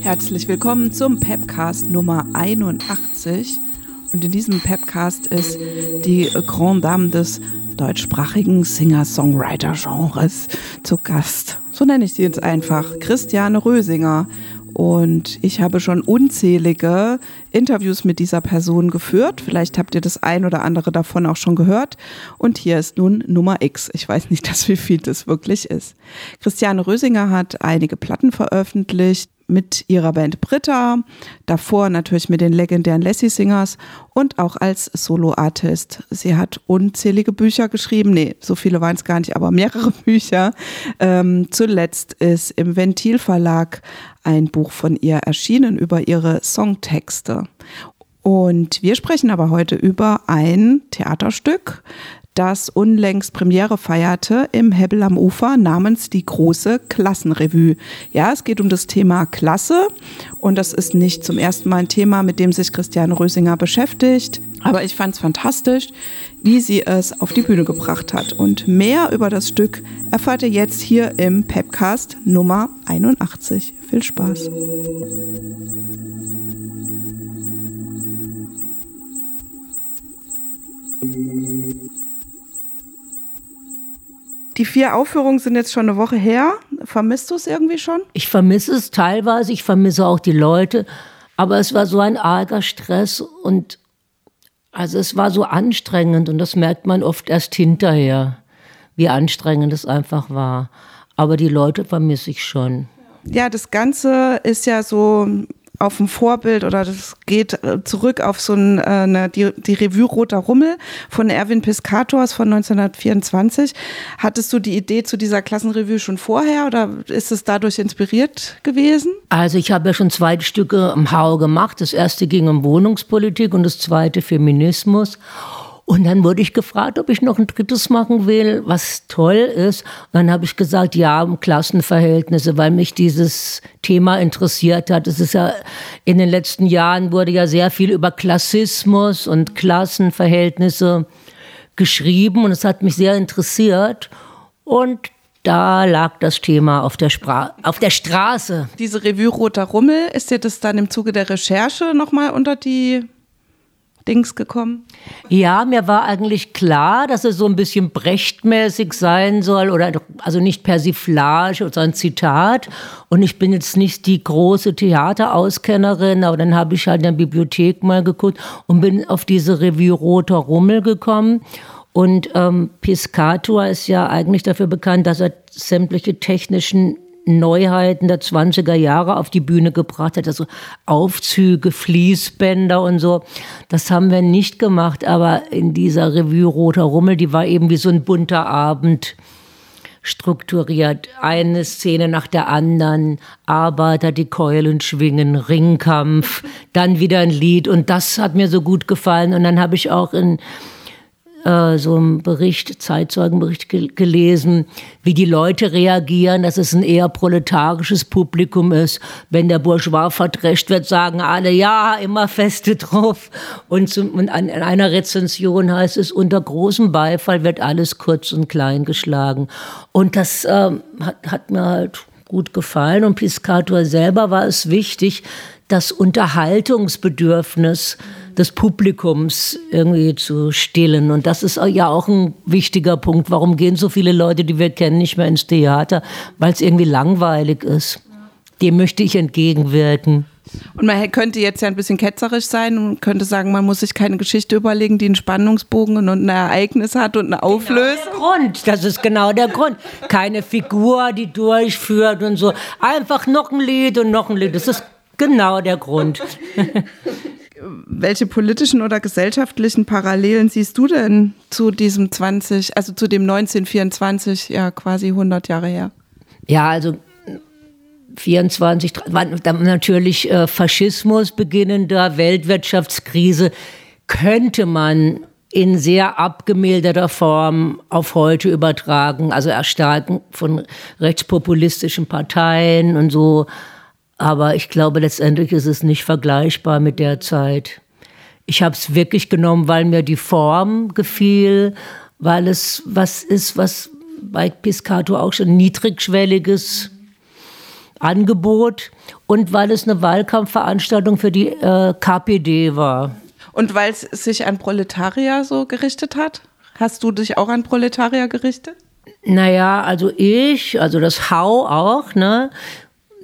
Herzlich willkommen zum Pepcast Nummer 81. Und in diesem Pepcast ist die Grand Dame des deutschsprachigen Singer-Songwriter-Genres zu Gast. So nenne ich sie jetzt einfach. Christiane Rösinger. Und ich habe schon unzählige Interviews mit dieser Person geführt. Vielleicht habt ihr das ein oder andere davon auch schon gehört. Und hier ist nun Nummer X. Ich weiß nicht, dass wie viel das wirklich ist. Christiane Rösinger hat einige Platten veröffentlicht mit ihrer Band Britta, davor natürlich mit den legendären Lassie Singers und auch als Solo-Artist. Sie hat unzählige Bücher geschrieben, nee, so viele waren es gar nicht, aber mehrere Bücher. Ähm, zuletzt ist im Ventil Verlag ein Buch von ihr erschienen über ihre Songtexte. Und wir sprechen aber heute über ein Theaterstück, das unlängst Premiere feierte im Hebbel am Ufer namens die große Klassenrevue. Ja, es geht um das Thema Klasse und das ist nicht zum ersten Mal ein Thema, mit dem sich Christiane Rösinger beschäftigt. Aber ich fand es fantastisch, wie sie es auf die Bühne gebracht hat. Und mehr über das Stück erfahrt ihr jetzt hier im Pepcast Nummer 81. Viel Spaß. Die vier Aufführungen sind jetzt schon eine Woche her. Vermisst du es irgendwie schon? Ich vermisse es teilweise, ich vermisse auch die Leute. Aber es war so ein arger Stress und also es war so anstrengend und das merkt man oft erst hinterher, wie anstrengend es einfach war. Aber die Leute vermisse ich schon. Ja, das Ganze ist ja so auf ein Vorbild oder das geht äh, zurück auf so ein, äh, eine, die, die Revue Roter Rummel von Erwin Piscators von 1924. Hattest du die Idee zu dieser Klassenrevue schon vorher oder ist es dadurch inspiriert gewesen? Also ich habe ja schon zwei Stücke im Hau gemacht. Das erste ging um Wohnungspolitik und das zweite Feminismus. Und dann wurde ich gefragt, ob ich noch ein drittes machen will, was toll ist. Und dann habe ich gesagt, ja, um Klassenverhältnisse, weil mich dieses Thema interessiert hat. Es ist ja in den letzten Jahren wurde ja sehr viel über Klassismus und Klassenverhältnisse geschrieben und es hat mich sehr interessiert. Und da lag das Thema auf der, Spra auf der Straße. Diese Revue Roter Rummel, ist dir das dann im Zuge der Recherche nochmal unter die Dings gekommen? Ja, mir war eigentlich klar, dass es so ein bisschen brechtmäßig sein soll oder also nicht Persiflage oder ein Zitat. Und ich bin jetzt nicht die große Theaterauskennerin, aber dann habe ich halt in der Bibliothek mal geguckt und bin auf diese Revue Roter Rummel gekommen. Und ähm, Piscator ist ja eigentlich dafür bekannt, dass er sämtliche technischen Neuheiten der 20er Jahre auf die Bühne gebracht hat, also Aufzüge, Fließbänder und so. Das haben wir nicht gemacht, aber in dieser Revue Roter Rummel, die war eben wie so ein bunter Abend strukturiert. Eine Szene nach der anderen, Arbeiter, die Keulen schwingen, Ringkampf, dann wieder ein Lied und das hat mir so gut gefallen und dann habe ich auch in äh, so einen Bericht, Zeitzeugenbericht gel gelesen, wie die Leute reagieren, dass es ein eher proletarisches Publikum ist. Wenn der Bourgeois verdrescht wird, sagen alle, ja, immer feste drauf. Und, zum, und an, an einer Rezension heißt es, unter großem Beifall wird alles kurz und klein geschlagen. Und das äh, hat, hat mir halt gut gefallen. Und Piscator selber war es wichtig, das Unterhaltungsbedürfnis des Publikums irgendwie zu stillen. Und das ist ja auch ein wichtiger Punkt. Warum gehen so viele Leute, die wir kennen, nicht mehr ins Theater? Weil es irgendwie langweilig ist. Dem möchte ich entgegenwirken. Und man könnte jetzt ja ein bisschen ketzerisch sein und könnte sagen, man muss sich keine Geschichte überlegen, die einen Spannungsbogen und ein Ereignis hat und eine Auflösung. Genau der Grund, das ist genau der Grund. Keine Figur, die durchführt und so. Einfach noch ein Lied und noch ein Lied. Das ist genau der Grund. welche politischen oder gesellschaftlichen Parallelen siehst du denn zu diesem 20, also zu dem 1924, ja quasi 100 Jahre her? Ja, also 24 war natürlich äh, Faschismus beginnender, Weltwirtschaftskrise könnte man in sehr abgemilderter Form auf heute übertragen, also Erstarken von rechtspopulistischen Parteien und so aber ich glaube, letztendlich ist es nicht vergleichbar mit der Zeit. Ich habe es wirklich genommen, weil mir die Form gefiel, weil es was ist, was bei Piscato auch schon niedrigschwelliges Angebot und weil es eine Wahlkampfveranstaltung für die äh, KPD war. Und weil es sich an Proletarier so gerichtet hat? Hast du dich auch an Proletarier gerichtet? Naja, also ich, also das Hau auch, ne?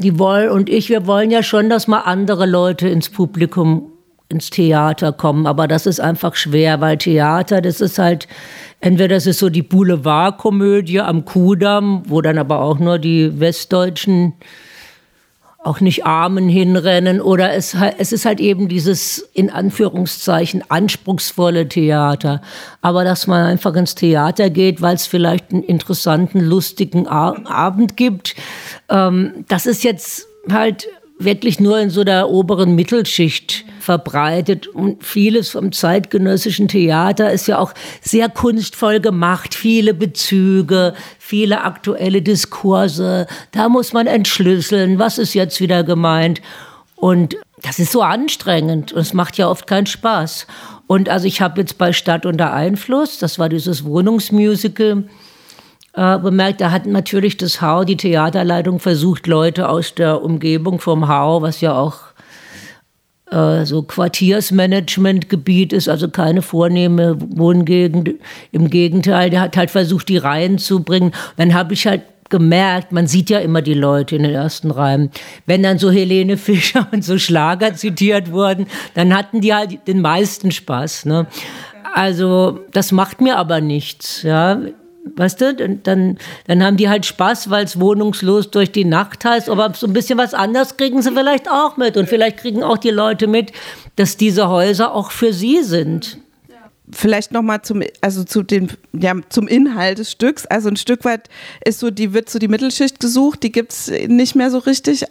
Die wollen und ich, wir wollen ja schon, dass mal andere Leute ins Publikum, ins Theater kommen. Aber das ist einfach schwer, weil Theater, das ist halt, entweder das ist so die Boulevardkomödie am Kudamm, wo dann aber auch nur die westdeutschen auch nicht Armen hinrennen oder es, es ist halt eben dieses in Anführungszeichen anspruchsvolle Theater. Aber dass man einfach ins Theater geht, weil es vielleicht einen interessanten, lustigen Abend gibt, ähm, das ist jetzt halt wirklich nur in so der oberen Mittelschicht verbreitet. Und vieles vom zeitgenössischen Theater ist ja auch sehr kunstvoll gemacht. Viele Bezüge, viele aktuelle Diskurse. Da muss man entschlüsseln, was ist jetzt wieder gemeint. Und das ist so anstrengend und es macht ja oft keinen Spaß. Und also ich habe jetzt bei Stadt unter Einfluss, das war dieses Wohnungsmusical, äh, bemerkt, da hat natürlich das Hau, die Theaterleitung, versucht, Leute aus der Umgebung vom Hau, was ja auch so Quartiersmanagementgebiet ist, also keine vornehme Wohngegend. Im Gegenteil, der hat halt versucht, die Reihen zu bringen. Dann habe ich halt gemerkt, man sieht ja immer die Leute in den ersten Reihen. Wenn dann so Helene Fischer und so Schlager zitiert wurden, dann hatten die halt den meisten Spaß. Ne? Also das macht mir aber nichts. Ja? Weißt du, dann, dann haben die halt Spaß, weil es wohnungslos durch die Nacht heißt, aber so ein bisschen was anderes kriegen sie vielleicht auch mit. Und vielleicht kriegen auch die Leute mit, dass diese Häuser auch für sie sind. Vielleicht nochmal zum, also zu den, ja, zum Inhalt des Stücks. Also ein Stück weit ist so, die wird so die Mittelschicht gesucht, die gibt es nicht mehr so richtig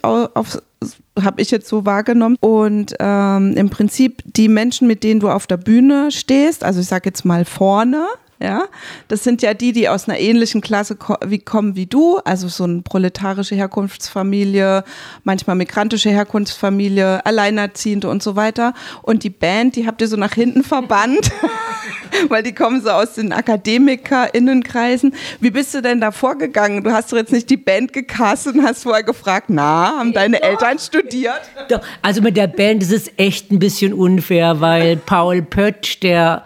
habe ich jetzt so wahrgenommen. Und ähm, im Prinzip die Menschen, mit denen du auf der Bühne stehst, also ich sage jetzt mal vorne, ja, das sind ja die, die aus einer ähnlichen Klasse wie, kommen wie du, also so eine proletarische Herkunftsfamilie, manchmal migrantische Herkunftsfamilie, Alleinerziehende und so weiter. Und die Band, die habt ihr so nach hinten verbannt, weil die kommen so aus den AkademikerInnenkreisen. Wie bist du denn da vorgegangen? Du hast doch jetzt nicht die Band gecastet und hast vorher gefragt, na, haben deine Eltern studiert? Doch, also mit der Band ist es echt ein bisschen unfair, weil Paul Pötsch, der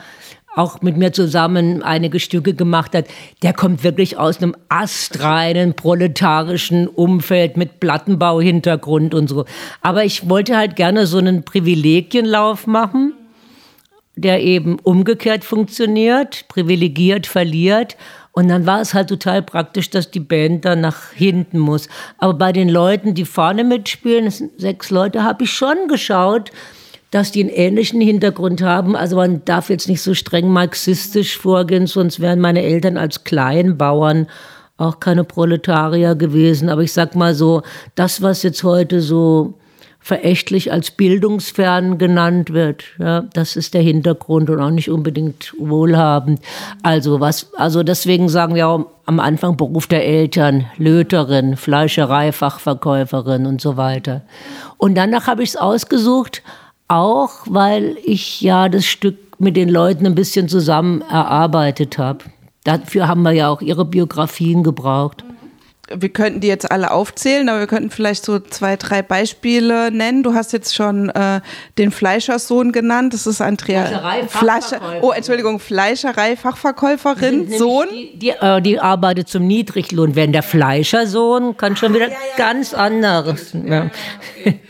auch mit mir zusammen einige Stücke gemacht hat, der kommt wirklich aus einem astreinen proletarischen Umfeld mit Plattenbauhintergrund und so. Aber ich wollte halt gerne so einen Privilegienlauf machen, der eben umgekehrt funktioniert, privilegiert verliert. Und dann war es halt total praktisch, dass die Band dann nach hinten muss. Aber bei den Leuten, die vorne mitspielen, sechs Leute, habe ich schon geschaut, dass die einen ähnlichen Hintergrund haben. Also man darf jetzt nicht so streng marxistisch vorgehen, sonst wären meine Eltern als Kleinbauern auch keine Proletarier gewesen. Aber ich sag mal so, das, was jetzt heute so verächtlich als bildungsfern genannt wird. Ja, das ist der Hintergrund und auch nicht unbedingt wohlhabend. Also was, also deswegen sagen wir auch am Anfang Beruf der Eltern, Löterin, Fleischerei, Fachverkäuferin und so weiter. Und danach habe ich es ausgesucht, auch, weil ich ja das Stück mit den Leuten ein bisschen zusammen erarbeitet habe. Dafür haben wir ja auch ihre Biografien gebraucht. Wir könnten die jetzt alle aufzählen, aber wir könnten vielleicht so zwei, drei Beispiele nennen. Du hast jetzt schon äh, den Fleischerssohn genannt. Das ist Andrea Fleischer. Oh, Entschuldigung, Fleischerei-Fachverkäuferin, Sohn. Die, die, äh, die, arbeitet zum Niedriglohn. Wenn der Fleischersohn kann schon wieder ja, ja, ganz anderes. Ja. Okay.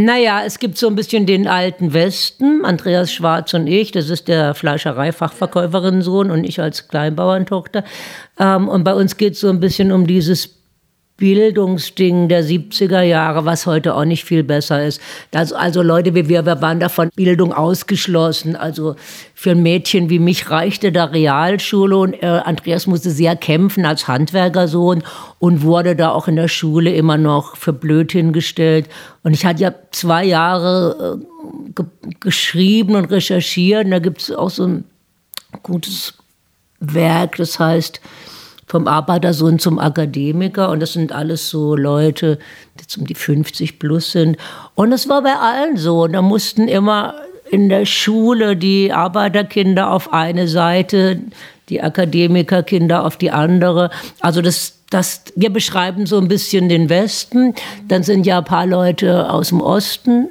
Naja, es gibt so ein bisschen den alten Westen, Andreas Schwarz und ich, das ist der Fleischereifachverkäuferin-Sohn und ich als Kleinbauerntochter. Ähm, und bei uns geht es so ein bisschen um dieses Bildungsding der 70er Jahre, was heute auch nicht viel besser ist. Das, also Leute wie wir, wir waren davon Bildung ausgeschlossen. Also für ein Mädchen wie mich reichte da Realschule und äh, Andreas musste sehr kämpfen als Handwerkersohn und wurde da auch in der Schule immer noch für blöd hingestellt. Und ich hatte ja zwei Jahre äh, ge geschrieben und recherchiert. Und da gibt es auch so ein gutes Werk, das heißt vom Arbeitersohn zum Akademiker und das sind alles so Leute, die jetzt um die 50 plus sind. Und es war bei allen so. Da mussten immer in der Schule die Arbeiterkinder auf eine Seite, die Akademikerkinder auf die andere. Also das das, wir beschreiben so ein bisschen den Westen, dann sind ja ein paar Leute aus dem Osten,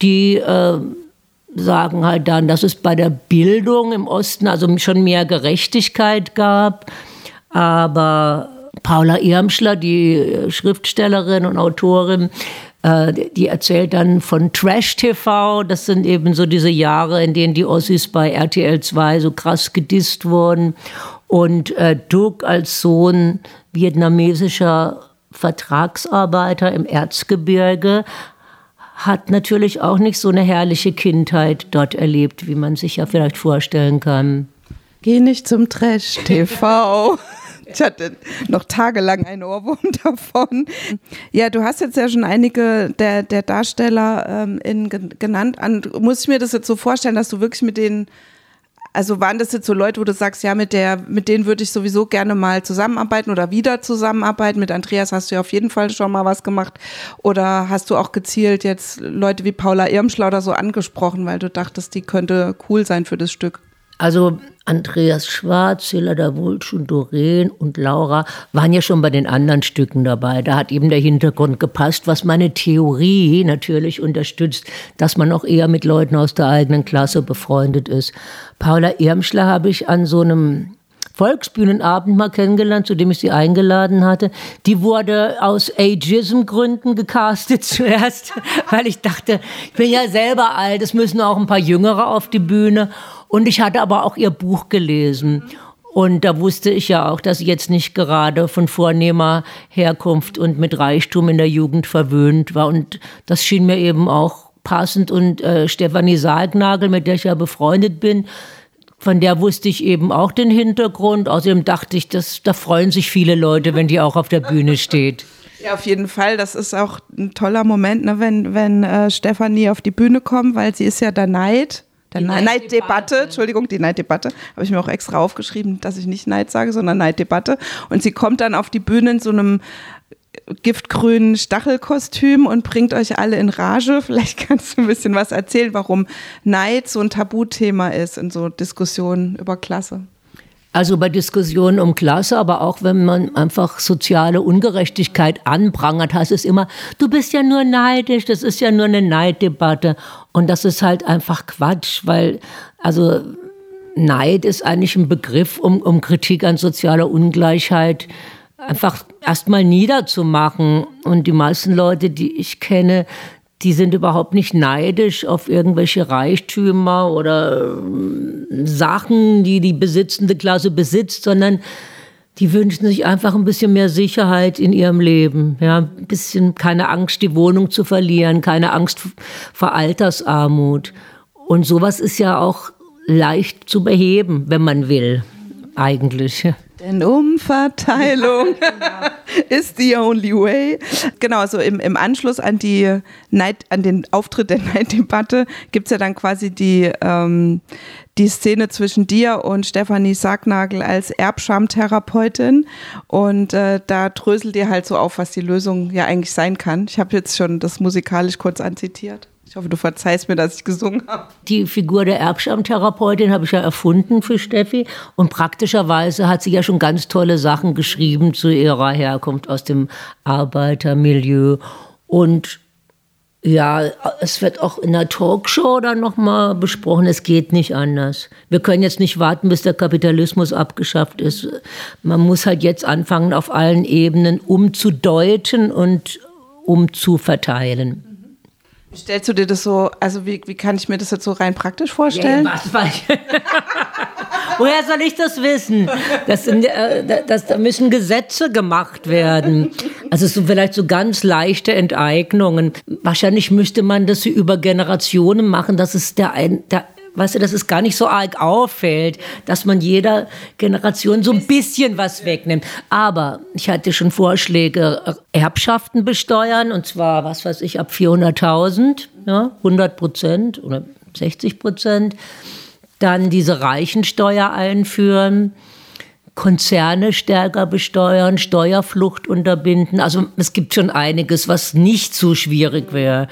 die äh, sagen halt dann, dass es bei der Bildung im Osten also schon mehr Gerechtigkeit gab, aber Paula Irmschler, die Schriftstellerin und Autorin, äh, die erzählt dann von Trash TV. Das sind eben so diese Jahre, in denen die Ossis bei RTL 2 so krass gedisst wurden. Und äh, Duke als Sohn vietnamesischer Vertragsarbeiter im Erzgebirge hat natürlich auch nicht so eine herrliche Kindheit dort erlebt, wie man sich ja vielleicht vorstellen kann. Geh nicht zum Trash TV. Ich hatte noch tagelang einen Ohrwurm davon. Ja, du hast jetzt ja schon einige der, der Darsteller ähm, in, genannt. An, muss ich mir das jetzt so vorstellen, dass du wirklich mit denen also waren das jetzt so Leute, wo du sagst, ja, mit der, mit denen würde ich sowieso gerne mal zusammenarbeiten oder wieder zusammenarbeiten. Mit Andreas hast du ja auf jeden Fall schon mal was gemacht. Oder hast du auch gezielt jetzt Leute wie Paula Irmschler oder so angesprochen, weil du dachtest, die könnte cool sein für das Stück? Also Andreas Schwarz, Helada Wulsch und Doreen und Laura waren ja schon bei den anderen Stücken dabei. Da hat eben der Hintergrund gepasst, was meine Theorie natürlich unterstützt, dass man auch eher mit Leuten aus der eigenen Klasse befreundet ist. Paula Irmschler habe ich an so einem Volksbühnenabend mal kennengelernt, zu dem ich sie eingeladen hatte. Die wurde aus Ageism-Gründen gecastet zuerst, weil ich dachte, ich bin ja selber alt, es müssen auch ein paar Jüngere auf die Bühne. Und ich hatte aber auch ihr Buch gelesen. Und da wusste ich ja auch, dass sie jetzt nicht gerade von vornehmer Herkunft und mit Reichtum in der Jugend verwöhnt war. Und das schien mir eben auch passend. Und äh, Stefanie Sargnagel, mit der ich ja befreundet bin, von der wusste ich eben auch den Hintergrund. Außerdem dachte ich, dass, da freuen sich viele Leute, wenn die auch auf der Bühne steht. Ja, auf jeden Fall. Das ist auch ein toller Moment, ne, wenn, wenn äh, Stefanie auf die Bühne kommt, weil sie ist ja der Neid der Neiddebatte, Entschuldigung, die Neiddebatte, habe ich mir auch extra aufgeschrieben, dass ich nicht Neid sage, sondern Neiddebatte. Und sie kommt dann auf die Bühne in so einem giftgrünen Stachelkostüm und bringt euch alle in Rage. Vielleicht kannst du ein bisschen was erzählen, warum Neid so ein Tabuthema ist in so Diskussionen über Klasse. Also bei Diskussionen um Klasse, aber auch wenn man einfach soziale Ungerechtigkeit anprangert, heißt es immer, du bist ja nur neidisch, das ist ja nur eine Neiddebatte. Und das ist halt einfach Quatsch, weil, also Neid ist eigentlich ein Begriff, um, um Kritik an sozialer Ungleichheit einfach erstmal niederzumachen. Und die meisten Leute, die ich kenne, die sind überhaupt nicht neidisch auf irgendwelche Reichtümer oder äh, Sachen, die die besitzende Klasse besitzt, sondern die wünschen sich einfach ein bisschen mehr Sicherheit in ihrem Leben. Ja, ein bisschen keine Angst, die Wohnung zu verlieren, keine Angst vor Altersarmut. Und sowas ist ja auch leicht zu beheben, wenn man will, eigentlich. Denn Umverteilung genau. ist the only way. Genau, also im, im Anschluss an, die Neid, an den Auftritt der Neiddebatte gibt es ja dann quasi die, ähm, die Szene zwischen dir und Stefanie Sargnagel als Erbschamtherapeutin. Und äh, da dröselt dir halt so auf, was die Lösung ja eigentlich sein kann. Ich habe jetzt schon das musikalisch kurz anzitiert. Ich hoffe, du verzeihst mir, dass ich gesungen habe. Die Figur der Erbschamtherapeutin habe ich ja erfunden für Steffi. Und praktischerweise hat sie ja schon ganz tolle Sachen geschrieben zu ihrer Herkunft aus dem Arbeitermilieu. Und ja, es wird auch in der Talkshow dann nochmal besprochen, es geht nicht anders. Wir können jetzt nicht warten, bis der Kapitalismus abgeschafft ist. Man muss halt jetzt anfangen, auf allen Ebenen umzudeuten und umzuverteilen. Stellst du dir das so, also wie, wie kann ich mir das jetzt so rein praktisch vorstellen? Ja, was? Woher soll ich das wissen? Das, sind, äh, das, da müssen Gesetze gemacht werden. Also so vielleicht so ganz leichte Enteignungen. Wahrscheinlich müsste man das über Generationen machen, dass es der, ein, der weißt du, dass es gar nicht so arg auffällt, dass man jeder Generation so ein bisschen was wegnimmt. Aber ich hatte schon Vorschläge, Erbschaften besteuern, und zwar, was weiß ich, ab 400.000, ja, 100 Prozent oder 60 Prozent. Dann diese Reichensteuer einführen. Konzerne stärker besteuern, Steuerflucht unterbinden. Also es gibt schon einiges, was nicht so schwierig wäre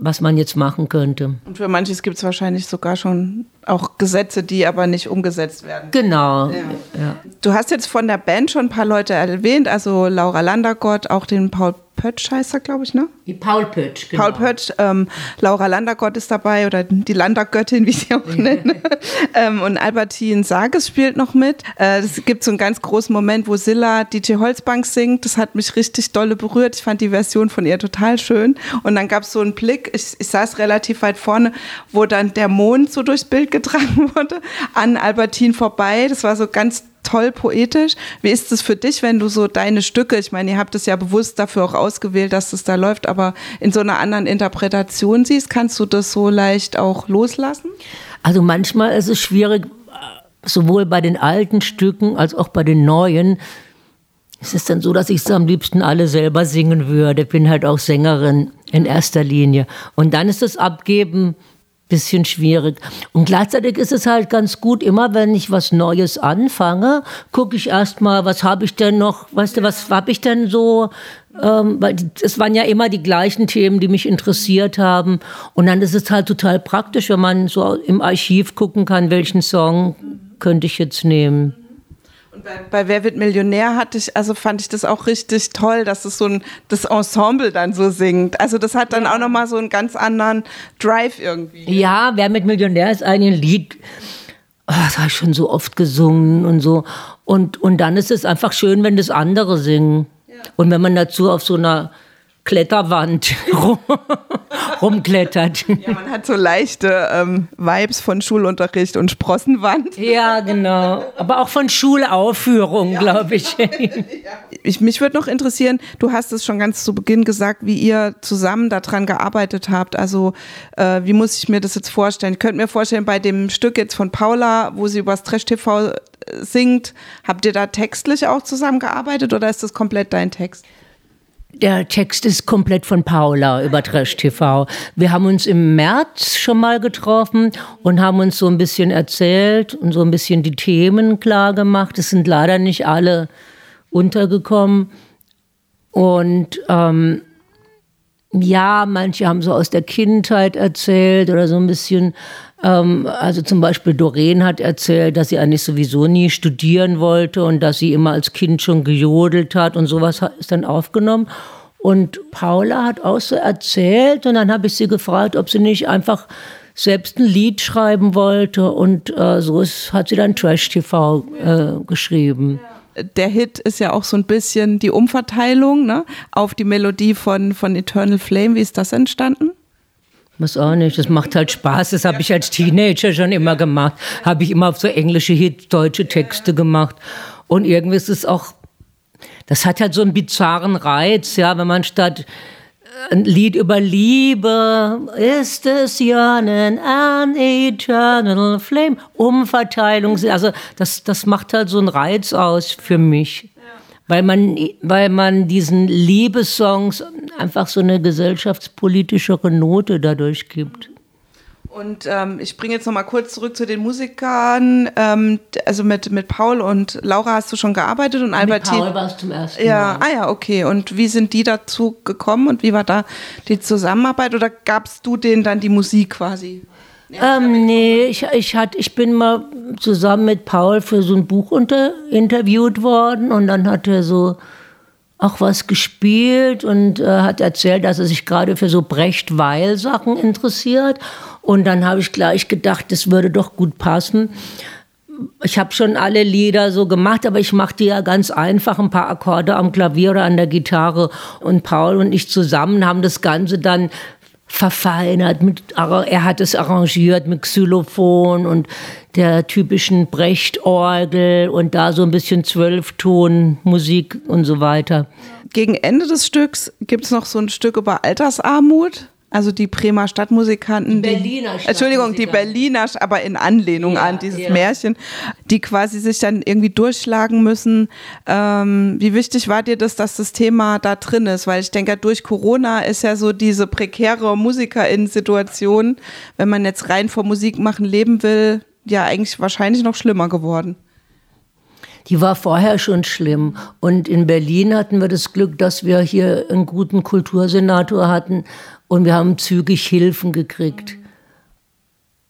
was man jetzt machen könnte. Und für manches gibt es wahrscheinlich sogar schon auch Gesetze, die aber nicht umgesetzt werden. Genau. Ja. Ja. Du hast jetzt von der Band schon ein paar Leute erwähnt, also Laura Landergott, auch den Paul Pötsch heißt er, glaube ich, ne? Die Paul Pötsch, genau. Paul Pötsch, ähm, Laura Landergott ist dabei oder die Landergöttin, wie sie auch nennen. ähm, und Albertine Sages spielt noch mit. Äh, es gibt so einen ganz großen Moment, wo Silla DJ Holzbank singt. Das hat mich richtig dolle berührt. Ich fand die Version von ihr total schön. Und dann gab es so einen Blick, ich, ich saß relativ weit vorne, wo dann der Mond so durchs Bild getragen wurde, an Albertine vorbei. Das war so ganz toll poetisch. Wie ist es für dich, wenn du so deine Stücke, ich meine, ihr habt es ja bewusst dafür auch ausgewählt, dass es da läuft, aber in so einer anderen Interpretation siehst, kannst du das so leicht auch loslassen? Also manchmal ist es schwierig, sowohl bei den alten Stücken als auch bei den neuen. Es ist dann so, dass ich es am liebsten alle selber singen würde. Ich bin halt auch Sängerin in erster Linie. Und dann ist das Abgeben bisschen schwierig. Und gleichzeitig ist es halt ganz gut, immer wenn ich was Neues anfange, gucke ich erstmal, was habe ich denn noch, weißt du, was habe ich denn so, ähm, weil es waren ja immer die gleichen Themen, die mich interessiert haben. Und dann ist es halt total praktisch, wenn man so im Archiv gucken kann, welchen Song könnte ich jetzt nehmen. Und bei, bei, Wer wird Millionär hatte ich, also fand ich das auch richtig toll, dass es so ein das Ensemble dann so singt. Also das hat dann auch nochmal so einen ganz anderen Drive irgendwie. Ja, Wer mit Millionär ist ein Lied. Oh, das habe ich schon so oft gesungen und so. Und, und dann ist es einfach schön, wenn das andere singen. Ja. Und wenn man dazu auf so einer Kletterwand rum, rumklettert. Ja, man hat so leichte ähm, Vibes von Schulunterricht und Sprossenwand. Ja, genau. Aber auch von Schulaufführung, ja. glaube ich. ich. Mich würde noch interessieren, du hast es schon ganz zu Beginn gesagt, wie ihr zusammen daran gearbeitet habt. Also äh, wie muss ich mir das jetzt vorstellen? Ich könnte mir vorstellen, bei dem Stück jetzt von Paula, wo sie über das Trash-TV äh, singt, habt ihr da textlich auch zusammengearbeitet oder ist das komplett dein Text? Der Text ist komplett von Paula über Trash TV. Wir haben uns im März schon mal getroffen und haben uns so ein bisschen erzählt und so ein bisschen die Themen klar gemacht. Es sind leider nicht alle untergekommen. Und ähm, ja, manche haben so aus der Kindheit erzählt oder so ein bisschen. Ähm, also zum Beispiel Doreen hat erzählt, dass sie eigentlich sowieso nie studieren wollte und dass sie immer als Kind schon gejodelt hat und sowas ist dann aufgenommen. Und Paula hat auch so erzählt und dann habe ich sie gefragt, ob sie nicht einfach selbst ein Lied schreiben wollte und äh, so ist, hat sie dann Trash TV äh, geschrieben. Der Hit ist ja auch so ein bisschen die Umverteilung ne, auf die Melodie von, von Eternal Flame. Wie ist das entstanden? Muss auch nicht. Das macht halt Spaß. Das habe ich als Teenager schon immer gemacht. Habe ich immer auf so englische deutsche Texte gemacht. Und irgendwie ist es auch, das hat halt so einen bizarren Reiz, ja, wenn man statt ein Lied über Liebe. Ist es yearning an eternal flame? Umverteilung. Also das, das macht halt so einen Reiz aus für mich. Weil man, weil man diesen Liebessongs einfach so eine gesellschaftspolitischere Note dadurch gibt. Und ähm, ich bringe jetzt noch mal kurz zurück zu den Musikern. Ähm, also mit, mit Paul und Laura hast du schon gearbeitet und Albertine. Mit Paul war es zum ersten ja, Mal. Ah ja, okay. Und wie sind die dazu gekommen und wie war da die Zusammenarbeit? Oder gabst du denen dann die Musik quasi? Ähm, nee, ich, ich, hat, ich bin mal zusammen mit Paul für so ein Buch unter, interviewt worden und dann hat er so auch was gespielt und äh, hat erzählt, dass er sich gerade für so Brecht-Weil-Sachen interessiert. Und dann habe ich gleich gedacht, das würde doch gut passen. Ich habe schon alle Lieder so gemacht, aber ich machte ja ganz einfach ein paar Akkorde am Klavier oder an der Gitarre. Und Paul und ich zusammen haben das Ganze dann verfeinert. Mit, er hat es arrangiert mit Xylophon und der typischen Brecht-Orgel und da so ein bisschen Zwölfton-Musik und so weiter. Gegen Ende des Stücks gibt es noch so ein Stück über Altersarmut. Also die Bremer Stadtmusikanten. Die Berliner die, Entschuldigung, die Berliner, aber in Anlehnung ja, an dieses ja. Märchen, die quasi sich dann irgendwie durchschlagen müssen. Ähm, wie wichtig war dir das, dass das Thema da drin ist? Weil ich denke, durch Corona ist ja so diese prekäre Musikerin-Situation, wenn man jetzt rein vor Musik machen leben will, ja eigentlich wahrscheinlich noch schlimmer geworden. Die war vorher schon schlimm. Und in Berlin hatten wir das Glück, dass wir hier einen guten Kultursenator hatten und wir haben zügig Hilfen gekriegt.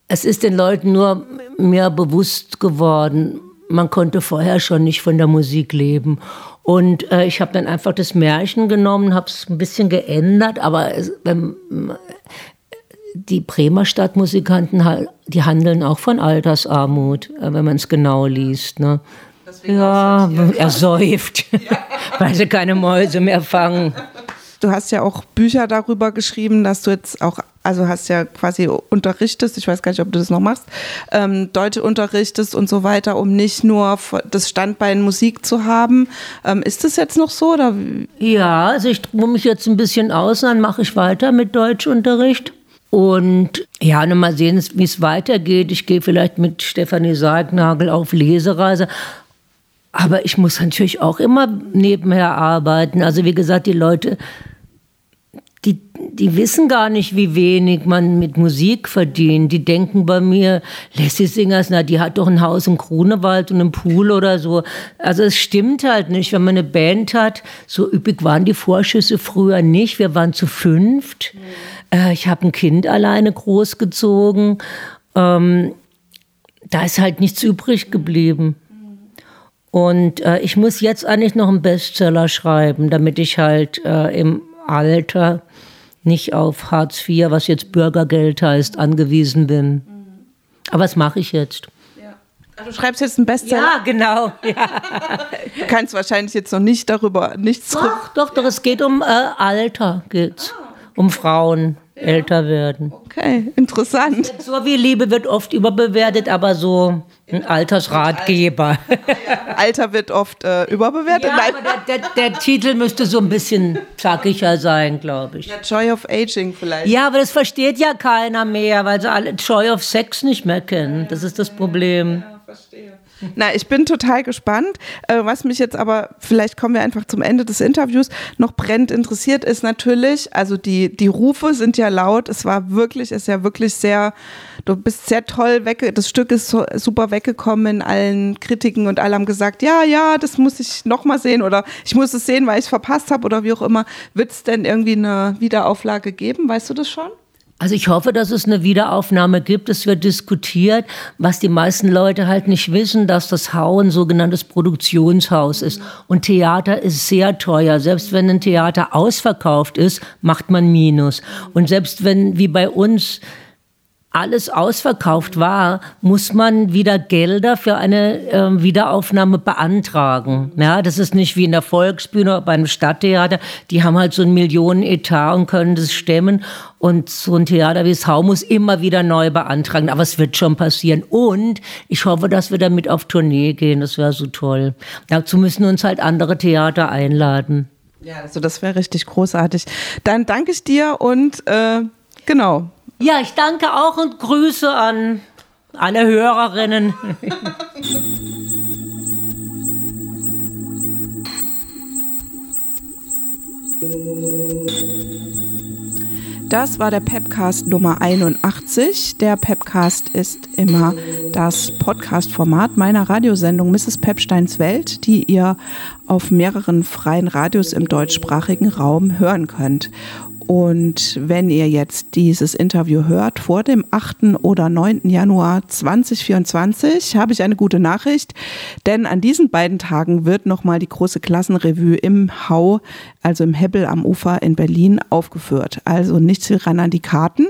Es ist den Leuten nur mehr bewusst geworden, man konnte vorher schon nicht von der Musik leben. Und äh, ich habe dann einfach das Märchen genommen, habe es ein bisschen geändert, aber es, wenn, die Bremer Stadtmusikanten, die handeln auch von Altersarmut, äh, wenn man es genau liest. Ne? Ja, er säuft, ja. weil sie keine Mäuse mehr fangen. Du hast ja auch Bücher darüber geschrieben, dass du jetzt auch, also hast ja quasi unterrichtest, ich weiß gar nicht, ob du das noch machst, ähm, Deutsche unterrichtest und so weiter, um nicht nur das Standbein Musik zu haben. Ähm, ist das jetzt noch so? Oder? Ja, also ich ruhe mich jetzt ein bisschen aus, dann mache ich weiter mit Deutschunterricht. Und ja, nur mal sehen, wie es weitergeht. Ich gehe vielleicht mit Stefanie Sargnagel auf Lesereise. Aber ich muss natürlich auch immer nebenher arbeiten. Also wie gesagt, die Leute die, die wissen gar nicht, wie wenig man mit Musik verdient. Die denken bei mir, Lassie Singers, na, die hat doch ein Haus im Grunewald und einen Pool oder so. Also es stimmt halt nicht, wenn man eine Band hat. So üppig waren die Vorschüsse früher nicht. Wir waren zu fünft. Mhm. Äh, ich habe ein Kind alleine großgezogen. Ähm, da ist halt nichts übrig geblieben. Und äh, ich muss jetzt eigentlich noch einen Bestseller schreiben, damit ich halt äh, im Alter nicht auf Hartz IV, was jetzt Bürgergeld heißt, angewiesen bin. Aber was mache ich jetzt? Du schreibst jetzt einen Bestseller? Ja, genau. Ja. Du kannst wahrscheinlich jetzt noch nicht darüber nichts. Doch, doch, doch. Es geht um äh, Alter, geht's. Ah, okay. um Frauen älter werden. Okay, interessant. So wie Liebe wird oft überbewertet, aber so ein Altersratgeber. Alter wird oft äh, überbewertet. Ja, aber der, der, der, Titel müsste so ein bisschen zackiger sein, glaube ich. Ja, Joy of Aging vielleicht. Ja, aber das versteht ja keiner mehr, weil sie alle Joy of Sex nicht mehr kennen. Das ist das Problem. Ja, verstehe. Na, ich bin total gespannt. Äh, was mich jetzt aber, vielleicht kommen wir einfach zum Ende des Interviews, noch brennend interessiert, ist natürlich, also die, die Rufe sind ja laut. Es war wirklich, ist ja wirklich sehr, du bist sehr toll weg, das Stück ist super weggekommen in allen Kritiken und alle haben gesagt, ja, ja, das muss ich nochmal sehen oder ich muss es sehen, weil ich es verpasst habe oder wie auch immer. Wird es denn irgendwie eine Wiederauflage geben? Weißt du das schon? Also ich hoffe, dass es eine Wiederaufnahme gibt. Es wird diskutiert, was die meisten Leute halt nicht wissen, dass das Hau ein sogenanntes Produktionshaus ist. Und Theater ist sehr teuer. Selbst wenn ein Theater ausverkauft ist, macht man Minus. Und selbst wenn, wie bei uns, alles ausverkauft war, muss man wieder Gelder für eine äh, Wiederaufnahme beantragen. Ja, das ist nicht wie in der Volksbühne oder beim Stadttheater. Die haben halt so einen Millionenetat und können das stemmen. Und so ein Theater wie Sau muss immer wieder neu beantragen. Aber es wird schon passieren. Und ich hoffe, dass wir damit auf Tournee gehen. Das wäre so toll. Dazu müssen uns halt andere Theater einladen. Ja, also das wäre richtig großartig. Dann danke ich dir und äh, genau, ja, ich danke auch und Grüße an alle Hörerinnen. Das war der Pepcast Nummer 81. Der Pepcast ist immer das Podcast-Format meiner Radiosendung Mrs. Pepsteins Welt, die ihr auf mehreren freien Radios im deutschsprachigen Raum hören könnt. Und wenn ihr jetzt dieses Interview hört vor dem 8. oder 9. Januar 2024, habe ich eine gute Nachricht, denn an diesen beiden Tagen wird nochmal die große Klassenrevue im Hau, also im Hebbel am Ufer in Berlin aufgeführt. Also nichts ran an die Karten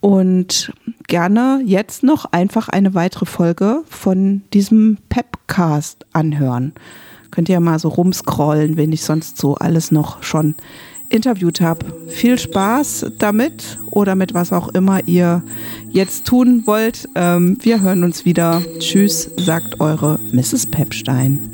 und gerne jetzt noch einfach eine weitere Folge von diesem Pepcast anhören. Könnt ihr mal so rumscrollen, wenn ich sonst so alles noch schon interviewt habe. Viel Spaß damit oder mit was auch immer ihr jetzt tun wollt. Ähm, wir hören uns wieder. Tschüss, sagt eure Mrs. Pepstein.